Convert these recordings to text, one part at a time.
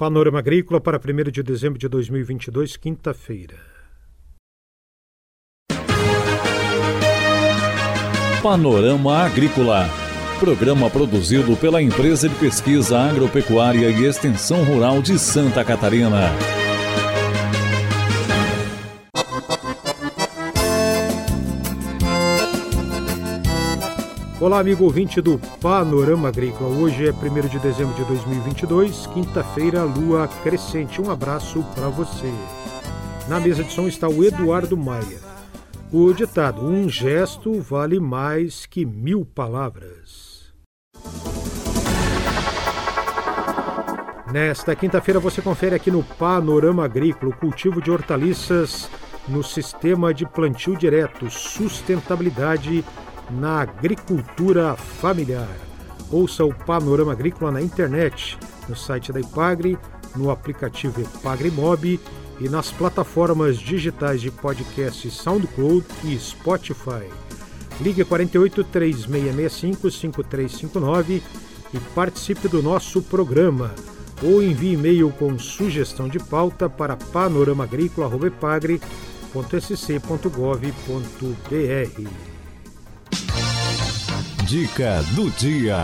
Panorama Agrícola para 1 de dezembro de 2022, quinta-feira. Panorama Agrícola. Programa produzido pela Empresa de Pesquisa Agropecuária e Extensão Rural de Santa Catarina. Olá, amigo ouvinte do Panorama Agrícola. Hoje é 1 de dezembro de 2022, quinta-feira, lua crescente. Um abraço para você. Na mesa de som está o Eduardo Maia. O ditado: um gesto vale mais que mil palavras. Nesta quinta-feira você confere aqui no Panorama Agrícola o cultivo de hortaliças no sistema de plantio direto, sustentabilidade na agricultura familiar. Ouça o Panorama Agrícola na internet, no site da Ipagre, no aplicativo Ipagre Mob e nas plataformas digitais de podcast SoundCloud e Spotify. Ligue 48 3665 5359 e participe do nosso programa ou envie e-mail com sugestão de pauta para panoramaagrícola.sc.gov.br. Dica do dia.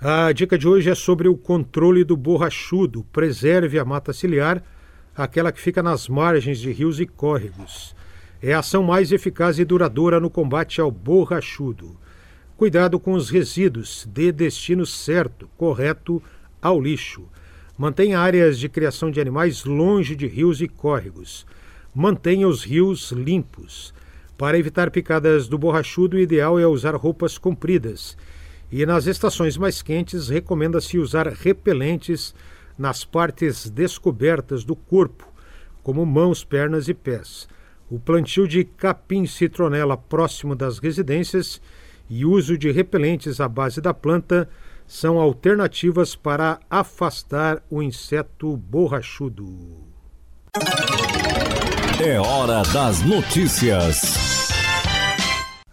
A dica de hoje é sobre o controle do borrachudo. Preserve a mata ciliar aquela que fica nas margens de rios e córregos. É a ação mais eficaz e duradoura no combate ao borrachudo. Cuidado com os resíduos, dê destino certo, correto ao lixo. Mantenha áreas de criação de animais longe de rios e córregos. Mantenha os rios limpos. Para evitar picadas do borrachudo, o ideal é usar roupas compridas. E nas estações mais quentes, recomenda-se usar repelentes nas partes descobertas do corpo, como mãos, pernas e pés. O plantio de capim-citronela próximo das residências e uso de repelentes à base da planta são alternativas para afastar o inseto borrachudo. É hora das notícias.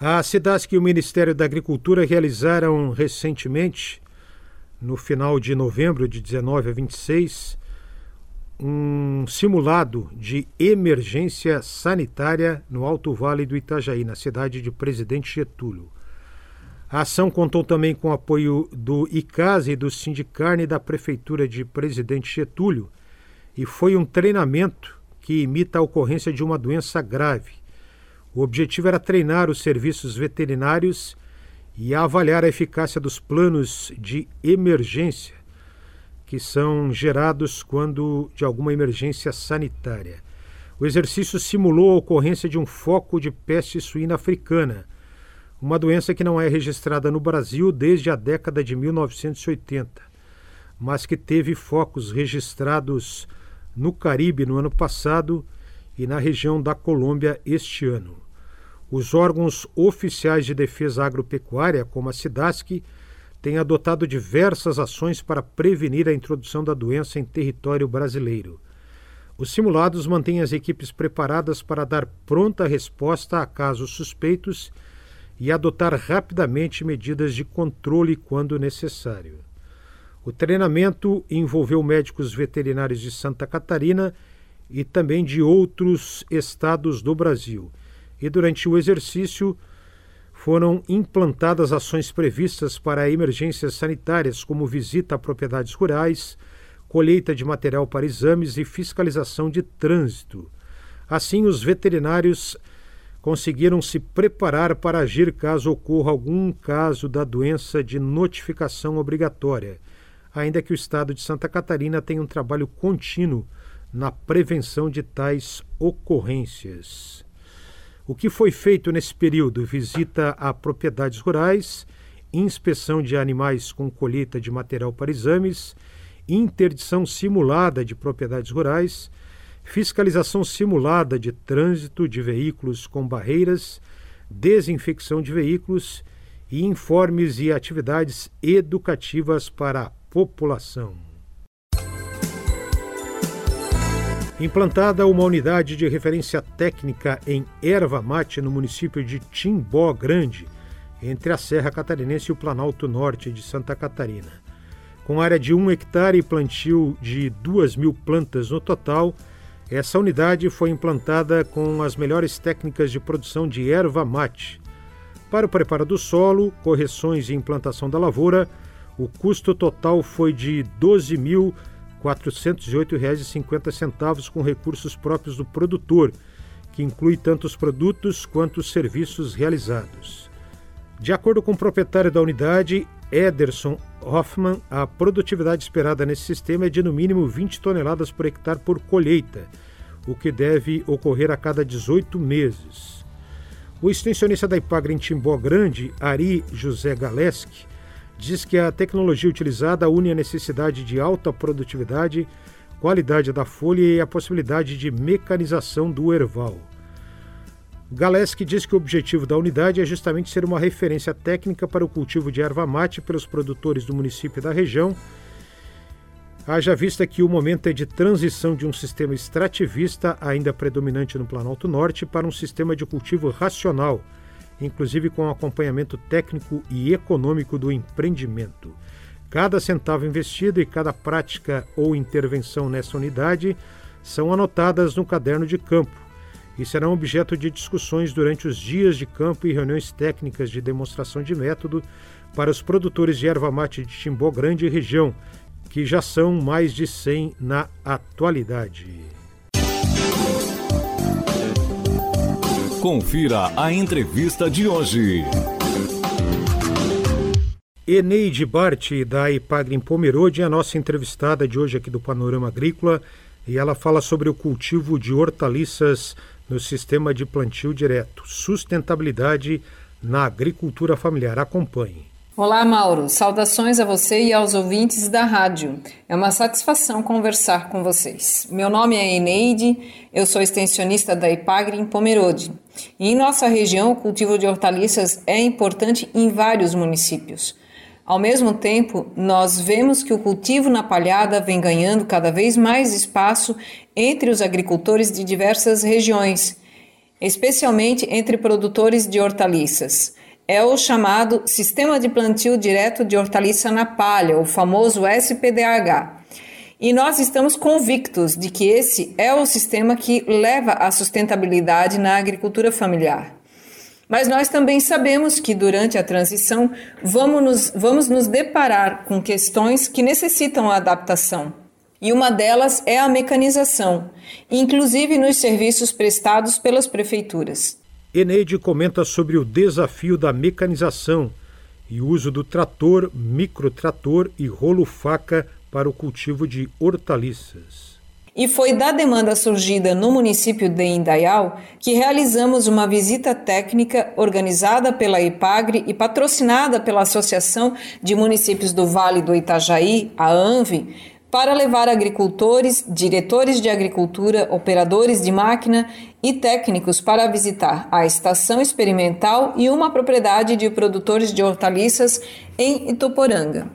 A SIDASC e o Ministério da Agricultura realizaram recentemente no final de novembro, de 19 a 26, um simulado de emergência sanitária no Alto Vale do Itajaí, na cidade de Presidente Getúlio. A ação contou também com o apoio do ICAS e do Sindicarne da Prefeitura de Presidente Getúlio e foi um treinamento que imita a ocorrência de uma doença grave. O objetivo era treinar os serviços veterinários e avaliar a eficácia dos planos de emergência que são gerados quando de alguma emergência sanitária. O exercício simulou a ocorrência de um foco de peste suína africana, uma doença que não é registrada no Brasil desde a década de 1980, mas que teve focos registrados no Caribe no ano passado e na região da Colômbia este ano. Os órgãos oficiais de defesa agropecuária, como a SIDASC, têm adotado diversas ações para prevenir a introdução da doença em território brasileiro. Os simulados mantêm as equipes preparadas para dar pronta resposta a casos suspeitos e adotar rapidamente medidas de controle quando necessário. O treinamento envolveu médicos veterinários de Santa Catarina e também de outros estados do Brasil e durante o exercício foram implantadas ações previstas para emergências sanitárias, como visita a propriedades rurais, colheita de material para exames e fiscalização de trânsito. Assim, os veterinários conseguiram se preparar para agir caso ocorra algum caso da doença de notificação obrigatória, ainda que o estado de Santa Catarina tenha um trabalho contínuo na prevenção de tais ocorrências. O que foi feito nesse período? Visita a propriedades rurais, inspeção de animais com colheita de material para exames, interdição simulada de propriedades rurais, fiscalização simulada de trânsito de veículos com barreiras, desinfecção de veículos e informes e atividades educativas para a população. Implantada uma unidade de referência técnica em erva mate no município de Timbó Grande, entre a Serra Catarinense e o Planalto Norte de Santa Catarina. Com área de 1 hectare e plantio de 2 mil plantas no total, essa unidade foi implantada com as melhores técnicas de produção de erva mate. Para o preparo do solo, correções e implantação da lavoura, o custo total foi de R$ 12.408,50 com recursos próprios do produtor, que inclui tanto os produtos quanto os serviços realizados. De acordo com o proprietário da unidade, Ederson Hoffman, a produtividade esperada nesse sistema é de no mínimo 20 toneladas por hectare por colheita, o que deve ocorrer a cada 18 meses. O extensionista da Ipagre em Timbó Grande, Ari José Galeski, diz que a tecnologia utilizada une a necessidade de alta produtividade, qualidade da folha e a possibilidade de mecanização do erval. Galeski diz que o objetivo da unidade é justamente ser uma referência técnica para o cultivo de erva mate pelos produtores do município e da região, haja vista que o momento é de transição de um sistema extrativista, ainda predominante no Planalto Norte, para um sistema de cultivo racional, inclusive com acompanhamento técnico e econômico do empreendimento. Cada centavo investido e cada prática ou intervenção nessa unidade são anotadas no caderno de campo e serão objeto de discussões durante os dias de campo e reuniões técnicas de demonstração de método para os produtores de erva mate de Timbó Grande e região, que já são mais de 100 na atualidade. Confira a entrevista de hoje. Eneide Bart, da Ipagre em Pomerode, é a nossa entrevistada de hoje aqui do Panorama Agrícola, e ela fala sobre o cultivo de hortaliças no sistema de plantio direto. Sustentabilidade na agricultura familiar. Acompanhe. Olá, Mauro. Saudações a você e aos ouvintes da rádio. É uma satisfação conversar com vocês. Meu nome é Eneide, eu sou extensionista da Ipagre em Pomerode. E em nossa região, o cultivo de hortaliças é importante em vários municípios. Ao mesmo tempo, nós vemos que o cultivo na palhada vem ganhando cada vez mais espaço entre os agricultores de diversas regiões, especialmente entre produtores de hortaliças. É o chamado Sistema de Plantio Direto de Hortaliça na Palha, o famoso SPDH. E nós estamos convictos de que esse é o sistema que leva à sustentabilidade na agricultura familiar. Mas nós também sabemos que durante a transição vamos nos, vamos nos deparar com questões que necessitam adaptação. E uma delas é a mecanização, inclusive nos serviços prestados pelas prefeituras. Eneide comenta sobre o desafio da mecanização e uso do trator, microtrator e rolo-faca para o cultivo de hortaliças. E foi da demanda surgida no município de Indaial que realizamos uma visita técnica organizada pela IPAGRE e patrocinada pela Associação de Municípios do Vale do Itajaí, a ANVI, para levar agricultores, diretores de agricultura, operadores de máquina e técnicos para visitar a estação experimental e uma propriedade de produtores de hortaliças em Ituporanga.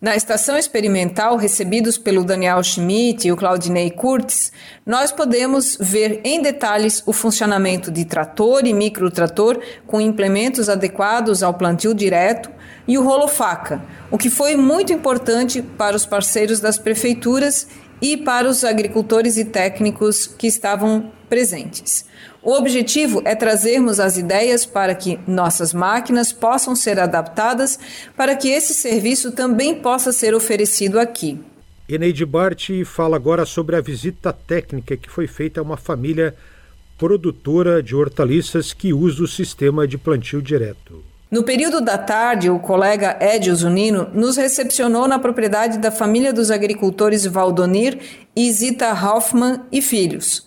Na estação experimental, recebidos pelo Daniel Schmidt e o Claudinei Kurtz, nós podemos ver em detalhes o funcionamento de trator e microtrator com implementos adequados ao plantio direto e o rolo faca, o que foi muito importante para os parceiros das prefeituras e para os agricultores e técnicos que estavam presentes. O objetivo é trazermos as ideias para que nossas máquinas possam ser adaptadas para que esse serviço também possa ser oferecido aqui. Eneide Bart fala agora sobre a visita técnica que foi feita a uma família produtora de hortaliças que usa o sistema de plantio direto. No período da tarde, o colega Edio Zunino nos recepcionou na propriedade da família dos agricultores Valdonir e Zita Hoffman e filhos.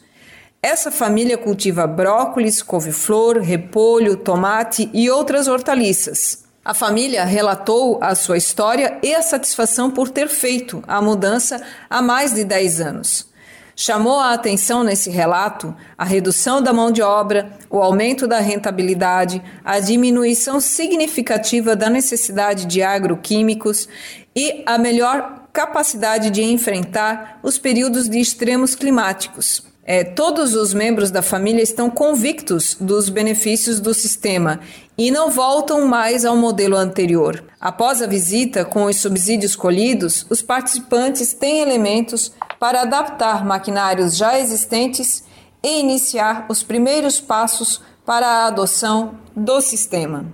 Essa família cultiva brócolis, couve-flor, repolho, tomate e outras hortaliças. A família relatou a sua história e a satisfação por ter feito a mudança há mais de 10 anos. Chamou a atenção nesse relato a redução da mão de obra, o aumento da rentabilidade, a diminuição significativa da necessidade de agroquímicos e a melhor capacidade de enfrentar os períodos de extremos climáticos. É, todos os membros da família estão convictos dos benefícios do sistema e não voltam mais ao modelo anterior. Após a visita, com os subsídios colhidos, os participantes têm elementos para adaptar maquinários já existentes e iniciar os primeiros passos para a adoção do sistema.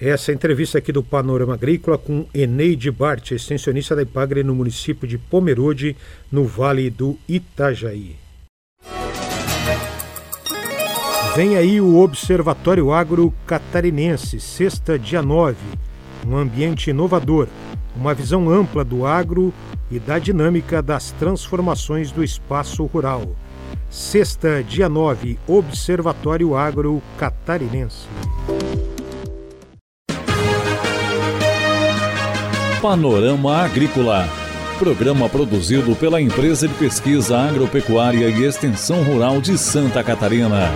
Essa entrevista aqui do Panorama Agrícola com Eneide Bart, extensionista da Ipagre no município de Pomerode, no Vale do Itajaí. Vem aí o Observatório Agro Catarinense, sexta, dia 9. Um ambiente inovador, uma visão ampla do agro e da dinâmica das transformações do espaço rural. Sexta, dia 9, Observatório Agro Catarinense. Panorama Agrícola. Programa produzido pela Empresa de Pesquisa Agropecuária e Extensão Rural de Santa Catarina.